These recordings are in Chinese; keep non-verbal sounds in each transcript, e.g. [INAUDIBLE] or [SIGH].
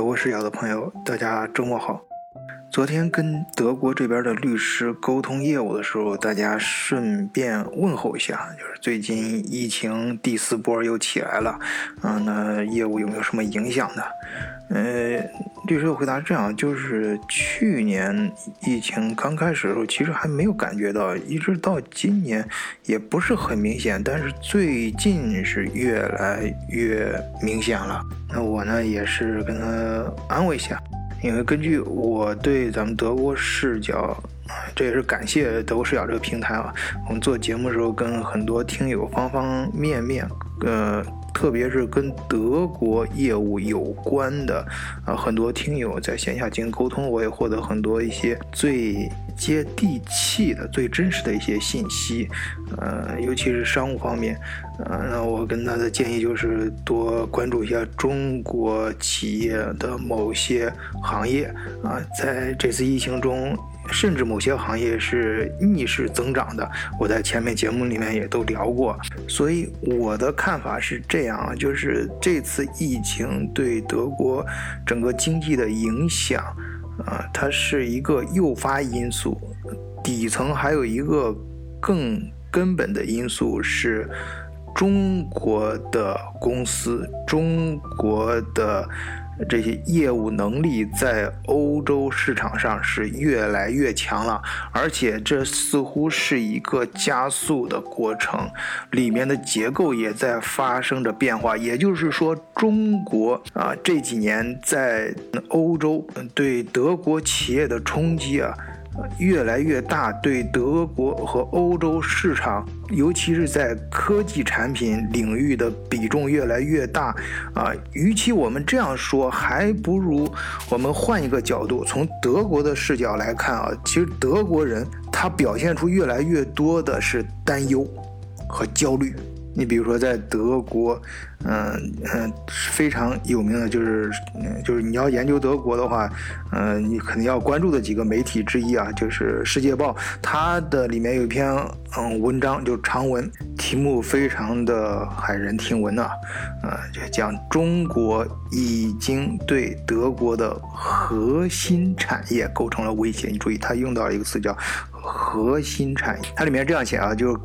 德国视角的朋友，大家周末好。昨天跟德国这边的律师沟通业务的时候，大家顺便问候一下，就是最近疫情第四波又起来了，啊，那业务有没有什么影响呢？呃，律师的回答是这样，就是去年疫情刚开始的时候，其实还没有感觉到，一直到今年也不是很明显，但是最近是越来越明显了。那我呢，也是跟他安慰一下。因为根据我对咱们德国视角，这也是感谢德国视角这个平台啊。我们做节目的时候，跟很多听友方方面面，呃，特别是跟德国业务有关的啊，很多听友在线下进行沟通，我也获得很多一些最接地气的、最真实的一些信息，呃，尤其是商务方面。呃，那我跟他的建议就是多关注一下中国企业的某些行业啊，在这次疫情中，甚至某些行业是逆势增长的。我在前面节目里面也都聊过，所以我的看法是这样啊就是这次疫情对德国整个经济的影响啊，它是一个诱发因素，底层还有一个更根本的因素是。中国的公司，中国的这些业务能力在欧洲市场上是越来越强了，而且这似乎是一个加速的过程，里面的结构也在发生着变化。也就是说，中国啊这几年在欧洲对德国企业的冲击啊。越来越大，对德国和欧洲市场，尤其是在科技产品领域的比重越来越大。啊，与其我们这样说，还不如我们换一个角度，从德国的视角来看啊，其实德国人他表现出越来越多的是担忧和焦虑。你比如说，在德国，嗯嗯，非常有名的就是，就是你要研究德国的话，嗯，你肯定要关注的几个媒体之一啊，就是《世界报》，它的里面有一篇嗯文章，就是长文，题目非常的骇人听闻啊，呃，就讲中国已经对德国的核心产业构成了威胁。你注意，它用到了一个词叫核心产业，它里面这样写啊，就是。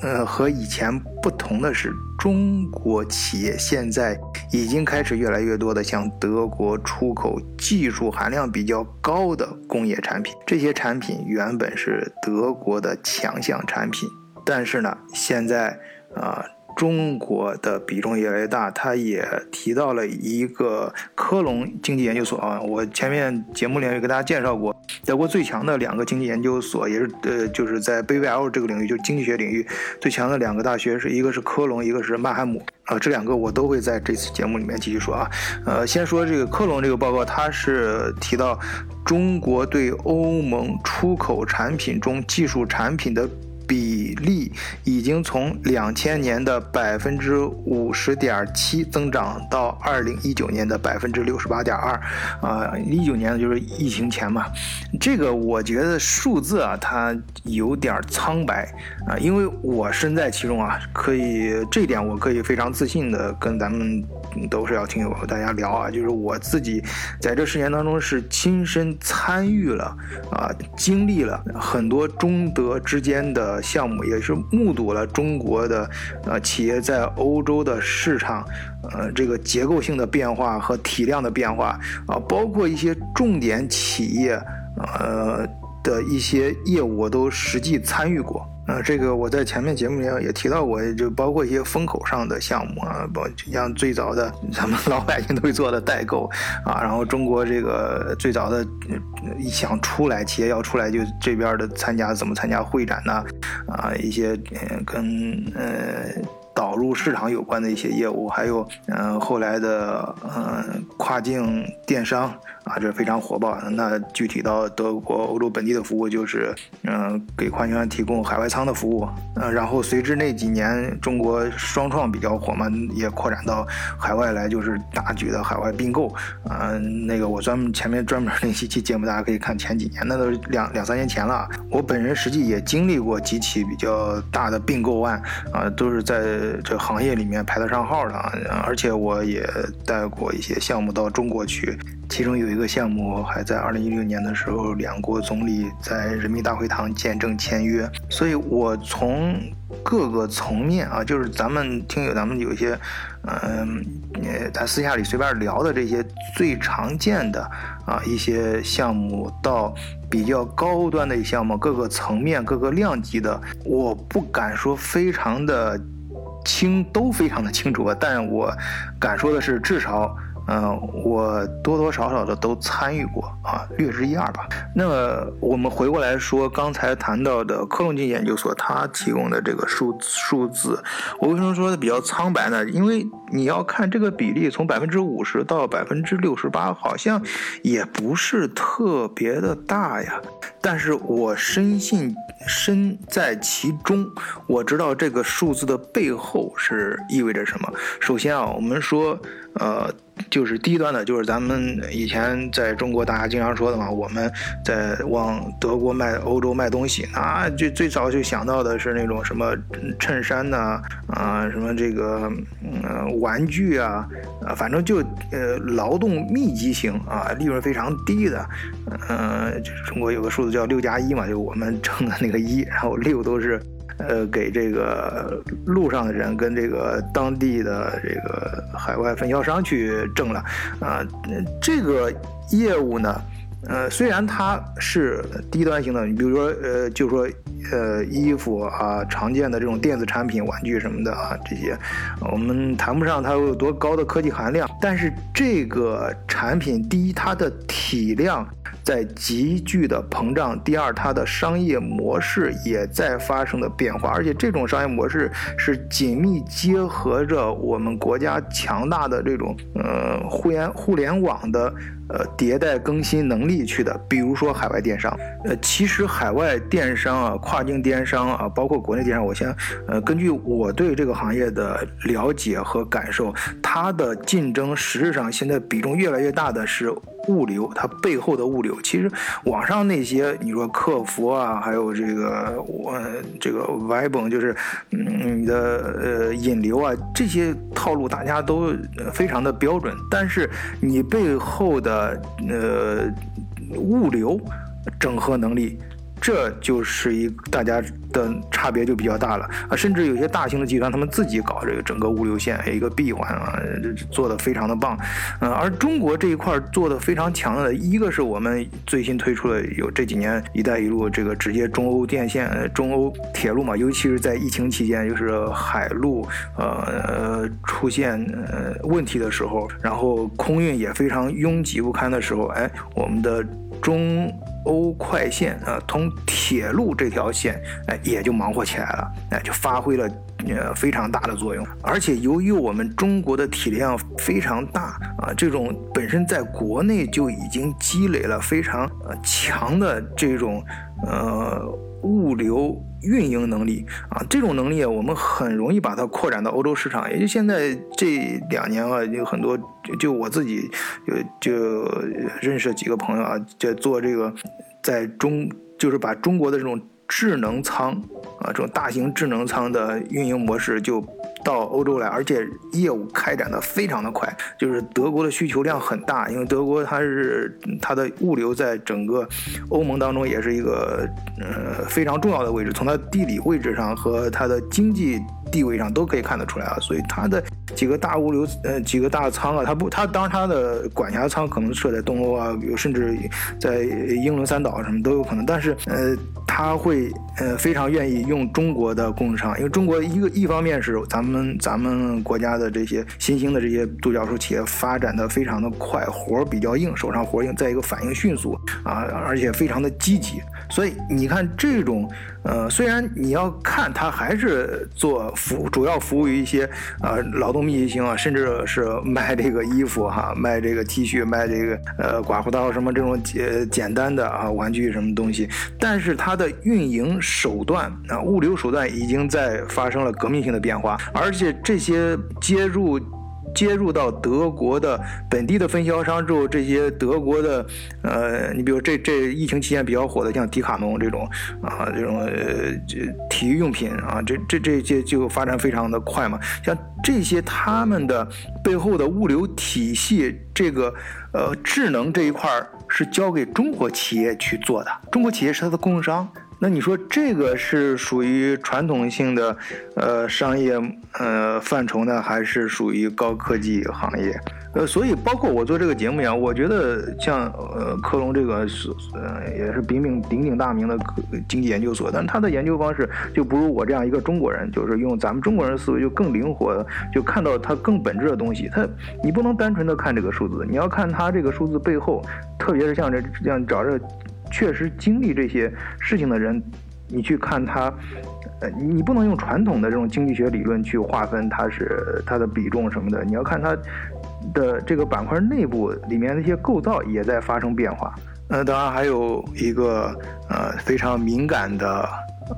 呃，和以前不同的是，中国企业现在已经开始越来越多的向德国出口技术含量比较高的工业产品。这些产品原本是德国的强项产品，但是呢，现在啊。中国的比重越来越大，他也提到了一个科隆经济研究所啊，我前面节目里面也给大家介绍过，德国最强的两个经济研究所，也是呃，就是在 BVL 这个领域，就经济学领域最强的两个大学，是一个是科隆，一个是曼海姆啊，这两个我都会在这次节目里面继续说啊，呃，先说这个科隆这个报告，它是提到中国对欧盟出口产品中技术产品的。比例已经从两千年的百分之五十点七增长到二零一九年的百分之六十八点二，啊，一九年就是疫情前嘛。这个我觉得数字啊，它有点苍白啊，因为我身在其中啊，可以这一点我可以非常自信的跟咱们都是要听友大家聊啊，就是我自己在这十年当中是亲身参与了啊，经历了很多中德之间的。项目也是目睹了中国的呃企业在欧洲的市场，呃这个结构性的变化和体量的变化啊，包括一些重点企业呃的一些业务，我都实际参与过。呃，这个我在前面节目里也提到过，就包括一些风口上的项目啊，包像最早的咱们老百姓都会做的代购啊，然后中国这个最早的一想出来，企业要出来就这边的参加怎么参加会展呢？啊，一些跟呃导入市场有关的一些业务，还有嗯后来的嗯跨境电商啊，这非常火爆。那具体到德国、欧洲本地的服务，就是嗯，给矿泉提供海外仓的服务。嗯，然后随之那几年中国双创比较火嘛，也扩展到海外来，就是大举的海外并购。嗯，那个我专门前面专门那几期节目，大家可以看前几年，那都是两两三年前了。我本人实际也经历过几起比较大的并购案，啊，都是在这行业里面排得上号的。而且我也带过一些项目到中国去。其中有一个项目还在二零一六年的时候，两国总理在人民大会堂见证签约。所以，我从各个层面啊，就是咱们听友，咱们有一些，嗯，咱私下里随便聊的这些最常见的啊一些项目，到比较高端的项目，各个层面、各个量级的，我不敢说非常的清，都非常的清楚，但我敢说的是，至少。嗯，我多多少少的都参与过啊，略知一二吧。那么我们回过来说，刚才谈到的克隆金研究所，它提供的这个数数字，我为什么说的比较苍白呢？因为你要看这个比例，从百分之五十到百分之六十八，好像也不是特别的大呀。但是我深信身在其中，我知道这个数字的背后是意味着什么。首先啊，我们说，呃。就是低端的，就是咱们以前在中国大家经常说的嘛，我们在往德国卖、欧洲卖东西，那就最早就想到的是那种什么衬衫呐，啊，什么这个嗯玩具啊，啊，反正就呃劳动密集型啊，利润非常低的，嗯，中国有个数字叫六加一嘛，就我们挣的那个一，[LAUGHS] 然后六都是。呃，给这个路上的人跟这个当地的这个海外分销商去挣了，啊，这个业务呢，呃，虽然它是低端型的，你比如说，呃，就说，呃，衣服啊，常见的这种电子产品、玩具什么的啊，这些，我们谈不上它有多高的科技含量，但是这个产品，第一，它的体量。在急剧的膨胀。第二，它的商业模式也在发生的变化，而且这种商业模式是紧密结合着我们国家强大的这种呃互联互联网的呃迭代更新能力去的。比如说海外电商，呃，其实海外电商啊，跨境电商啊，包括国内电商，我先呃根据我对这个行业的了解和感受，它的竞争实质上现在比重越来越大的是。物流，它背后的物流，其实网上那些你说客服啊，还有这个我这个 Web，就是嗯你的呃引流啊，这些套路大家都非常的标准，但是你背后的呃物流整合能力。这就是一大家的差别就比较大了啊，甚至有些大型的集团，他们自己搞这个整个物流线一个闭环啊，做的非常的棒，嗯，而中国这一块做的非常强的，一个是我们最新推出的有这几年“一带一路”这个直接中欧电线、中欧铁路嘛，尤其是在疫情期间，就是海路呃出现呃问题的时候，然后空运也非常拥挤不堪的时候，哎，我们的中。欧快线啊，通铁路这条线，哎，也就忙活起来了，哎，就发挥了呃非常大的作用。而且由于我们中国的体量非常大啊，这种本身在国内就已经积累了非常呃强的这种呃物流运营能力啊，这种能力啊，我们很容易把它扩展到欧洲市场。也就现在这两年啊，有很多。就我自己，就就认识几个朋友啊，就做这个，在中就是把中国的这种智能仓啊，这种大型智能仓的运营模式就。到欧洲来，而且业务开展的非常的快，就是德国的需求量很大，因为德国它是它的物流在整个欧盟当中也是一个呃非常重要的位置，从它地理位置上和它的经济地位上都可以看得出来啊，所以它的几个大物流呃几个大仓啊，它不它当然它的管辖仓可能设在东欧啊，甚至在英伦三岛什么都有可能，但是呃他会呃非常愿意用中国的供应商，因为中国一个一方面是咱们。咱们国家的这些新兴的这些独角兽企业发展的非常的快，活儿比较硬，手上活儿硬，再一个反应迅速啊，而且非常的积极。所以你看这种呃，虽然你要看它还是做服，主要服务于一些呃劳动密集型啊，甚至是卖这个衣服哈，卖这个 T 恤，卖这个呃刮胡刀什么这种简简单的啊玩具什么东西，但是它的运营手段啊，物流手段已经在发生了革命性的变化，而且这些接入。接入到德国的本地的分销商之后，这些德国的，呃，你比如这这疫情期间比较火的，像迪卡侬这种啊，这种呃体育用品啊，这这这些就发展非常的快嘛。像这些他们的背后的物流体系，这个呃智能这一块是交给中国企业去做的，中国企业是它的供应商。那你说这个是属于传统性的，呃，商业呃范畴呢，还是属于高科技行业？呃，所以包括我做这个节目呀，我觉得像呃科隆这个是呃也是鼎鼎鼎鼎大名的经济研究所，但他的研究方式就不如我这样一个中国人，就是用咱们中国人思维就更灵活，就看到它更本质的东西。它你不能单纯的看这个数字，你要看它这个数字背后，特别是像这这样找这。确实经历这些事情的人，你去看他，呃，你不能用传统的这种经济学理论去划分它是它的比重什么的，你要看它的这个板块内部里面的一些构造也在发生变化。那当然还有一个呃非常敏感的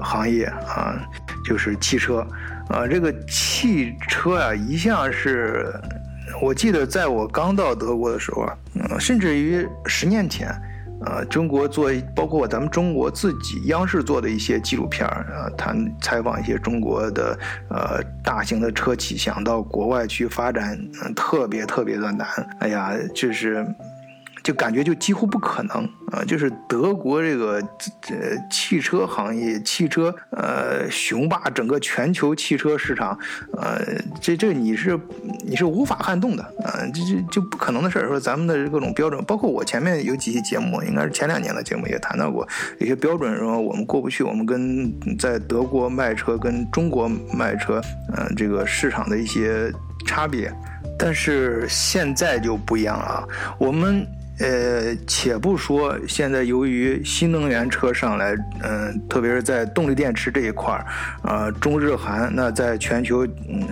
行业啊，就是汽车，啊，这个汽车啊一向是，我记得在我刚到德国的时候啊，嗯甚至于十年前。呃，中国做包括咱们中国自己央视做的一些纪录片儿啊，谈采访一些中国的呃大型的车企想到国外去发展，嗯，特别特别的难。哎呀，就是。就感觉就几乎不可能啊！就是德国这个呃汽车行业，汽车呃雄霸整个全球汽车市场，呃，这这你是你是无法撼动的啊！这这就不可能的事儿。说咱们的各种标准，包括我前面有几期节目，应该是前两年的节目也谈到过，有些标准说我们过不去，我们跟在德国卖车跟中国卖车，嗯，这个市场的一些差别。但是现在就不一样了，我们。呃，且不说现在由于新能源车上来，嗯，特别是在动力电池这一块儿，啊，中日韩那在全球，嗯，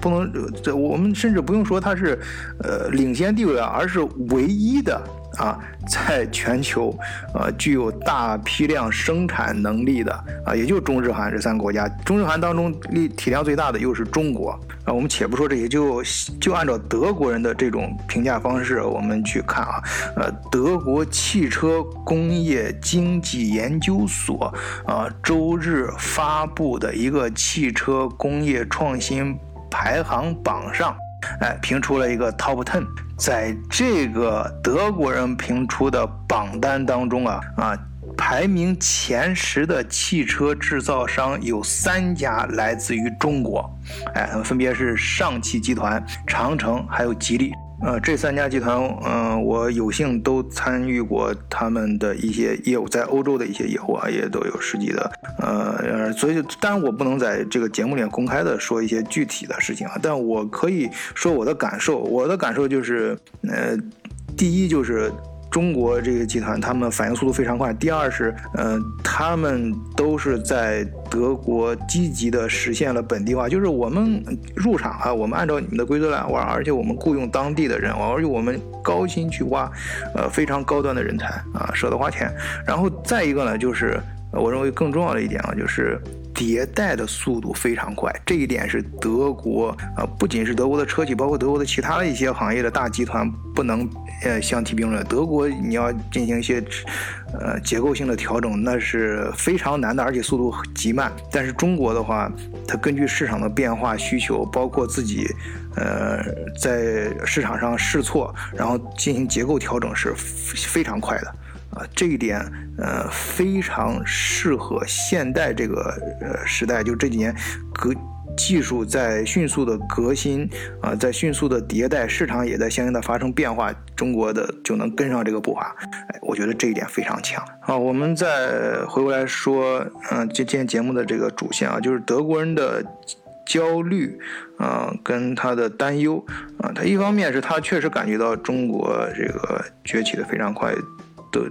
不能，这我们甚至不用说它是，呃，领先地位啊，而是唯一的。啊，在全球，呃，具有大批量生产能力的啊，也就中日韩这三个国家。中日韩当中力体量最大的又是中国啊。我们且不说这些，就就按照德国人的这种评价方式，我们去看啊，呃，德国汽车工业经济研究所啊，周日发布的一个汽车工业创新排行榜上。哎，评出了一个 top ten，在这个德国人评出的榜单当中啊啊，排名前十的汽车制造商有三家来自于中国，哎，分别是上汽集团、长城还有吉利。呃，这三家集团，嗯，我有幸都参与过他们的一些业务，在欧洲的一些业务啊，也都有实际的，呃，所以当然我不能在这个节目里面公开的说一些具体的事情啊，但我可以说我的感受，我的感受就是，呃，第一就是。中国这个集团，他们反应速度非常快。第二是，嗯，他们都是在德国积极的实现了本地化，就是我们入场啊，我们按照你们的规则来玩，而且我们雇佣当地的人，而且我们高薪去挖，呃，非常高端的人才啊，舍得花钱。然后再一个呢，就是我认为更重要的一点啊，就是。迭代的速度非常快，这一点是德国啊，不仅是德国的车企，包括德国的其他的一些行业的大集团不能呃相提并论。德国你要进行一些呃结构性的调整，那是非常难的，而且速度极慢。但是中国的话，它根据市场的变化需求，包括自己呃在市场上试错，然后进行结构调整是非常快的。啊，这一点，呃，非常适合现代这个呃时代，就这几年革技术在迅速的革新啊，在迅速的迭代，市场也在相应的发生变化，中国的就能跟上这个步伐。哎，我觉得这一点非常强。好，我们再回过来说，嗯，今天节目的这个主线啊，就是德国人的焦虑啊，跟他的担忧啊，他一方面是他确实感觉到中国这个崛起的非常快。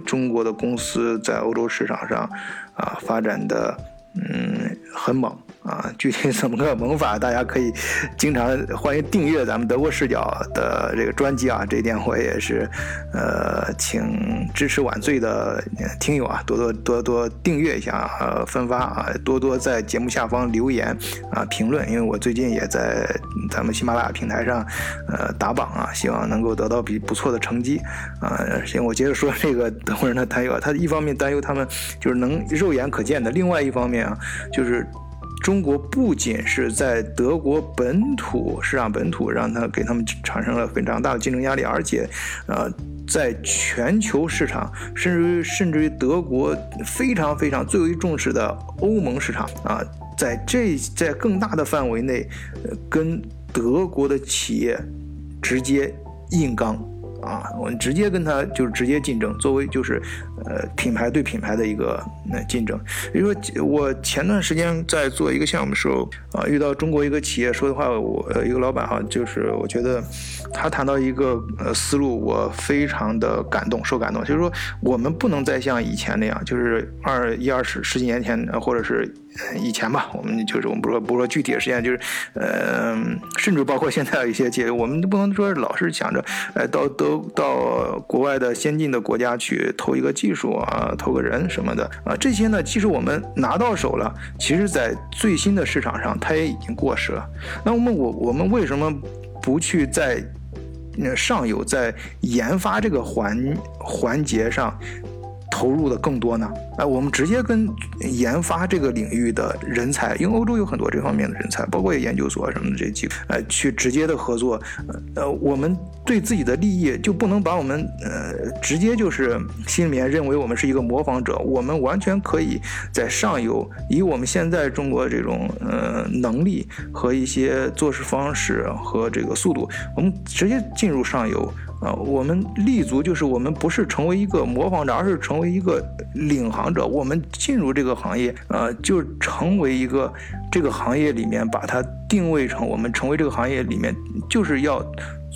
中国的公司在欧洲市场上啊发展的嗯很猛。啊，具体怎么个萌法，大家可以经常欢迎订阅咱们德国视角的这个专辑啊。这一点我也是，呃，请支持晚醉的听友啊，多多多多订阅一下，呃，分发啊，多多在节目下方留言啊，评论。因为我最近也在咱们喜马拉雅平台上，呃，打榜啊，希望能够得到比不错的成绩啊。行，我接着说这个德国人的担忧啊，他一方面担忧他们就是能肉眼可见的，另外一方面啊，就是。中国不仅是在德国本土市场本土让他给他们产生了非常大的竞争压力，而且，呃，在全球市场，甚至于甚至于德国非常非常最为重视的欧盟市场啊，在这在更大的范围内，跟德国的企业直接硬刚。啊，我们直接跟他就是直接竞争，作为就是，呃，品牌对品牌的一个那竞争。比如说，我前段时间在做一个项目的时候，啊，遇到中国一个企业说的话，我一个老板哈，就是我觉得他谈到一个呃思路，我非常的感动，受感动。就是说，我们不能再像以前那样，就是二一二十十几年前，或者是。以前吧，我们就是我们不说不说具体的实验，就是，呃，甚至包括现在一些企业，我们都不能说老是想着，哎，到都到国外的先进的国家去投一个技术啊，投个人什么的啊，这些呢，其实我们拿到手了，其实在最新的市场上，它也已经过时了。那我们我我们为什么不去在上游在研发这个环环节上？投入的更多呢？哎，我们直接跟研发这个领域的人才，因为欧洲有很多这方面的人才，包括研究所什么的这几个，哎，去直接的合作。呃，我们对自己的利益就不能把我们呃直接就是心里面认为我们是一个模仿者，我们完全可以在上游以我们现在中国这种呃能力和一些做事方式和这个速度，我们直接进入上游。啊，我们立足就是我们不是成为一个模仿者，而是成为一个领航者。我们进入这个行业，呃，就成为一个这个行业里面，把它定位成我们成为这个行业里面，就是要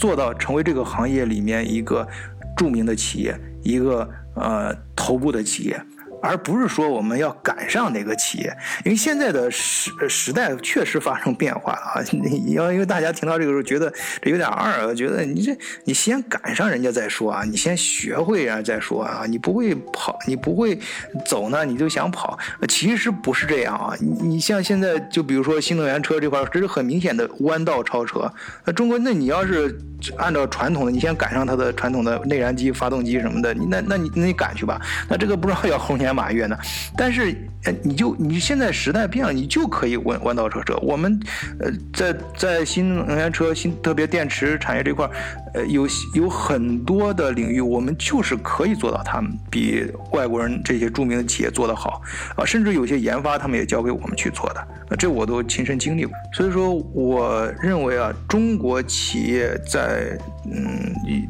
做到成为这个行业里面一个著名的企业，一个呃头部的企业。而不是说我们要赶上哪个企业，因为现在的时时代确实发生变化了啊！你 [LAUGHS] 要因为大家听到这个时候觉得这有点二，觉得你这你先赶上人家再说啊，你先学会啊再说啊，你不会跑，你不会走呢，你就想跑，其实不是这样啊！你你像现在就比如说新能源车这块，这是很明显的弯道超车。那中国，那你要是按照传统的，你先赶上它的传统的内燃机、发动机什么的，你那那你那你赶去吧。那这个不知道要后年。马月呢？但是，你就你现在时代变了，你就可以弯弯道超车。我们，呃，在在新能源车、新特别电池产业这块，呃，有有很多的领域，我们就是可以做到，他们比外国人这些著名的企业做得好啊。甚至有些研发，他们也交给我们去做的，这我都亲身经历过。所以说，我认为啊，中国企业在嗯以。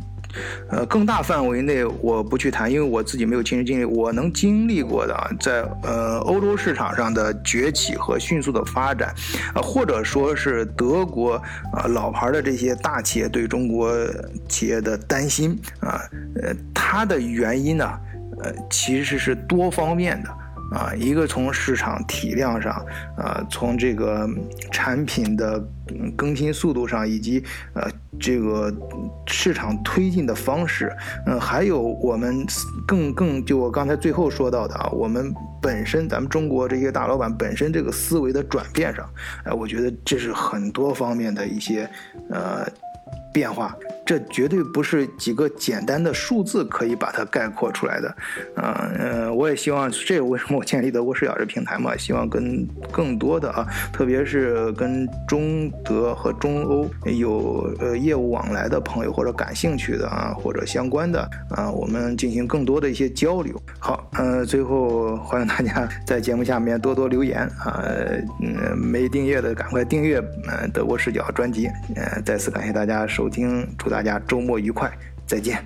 呃，更大范围内我不去谈，因为我自己没有亲身经历。我能经历过的，在呃欧洲市场上的崛起和迅速的发展，啊，或者说是德国啊老牌的这些大企业对中国企业的担心啊，呃，它的原因呢，呃，其实是多方面的。啊，一个从市场体量上，啊，从这个产品的更新速度上，以及呃这个市场推进的方式，嗯，还有我们更更就我刚才最后说到的啊，我们本身咱们中国这些大老板本身这个思维的转变上，哎，我觉得这是很多方面的一些呃变化。这绝对不是几个简单的数字可以把它概括出来的，嗯嗯，我也希望这为什么我建立德国视角这平台嘛，希望跟更多的啊，特别是跟中德和中欧有呃业务往来的朋友或者感兴趣的啊，或者相关的啊，我们进行更多的一些交流。好，嗯，最后欢迎大家在节目下面多多留言啊，嗯，没订阅的赶快订阅嗯德国视角专辑，嗯，再次感谢大家收听，祝大。大家周末愉快，再见。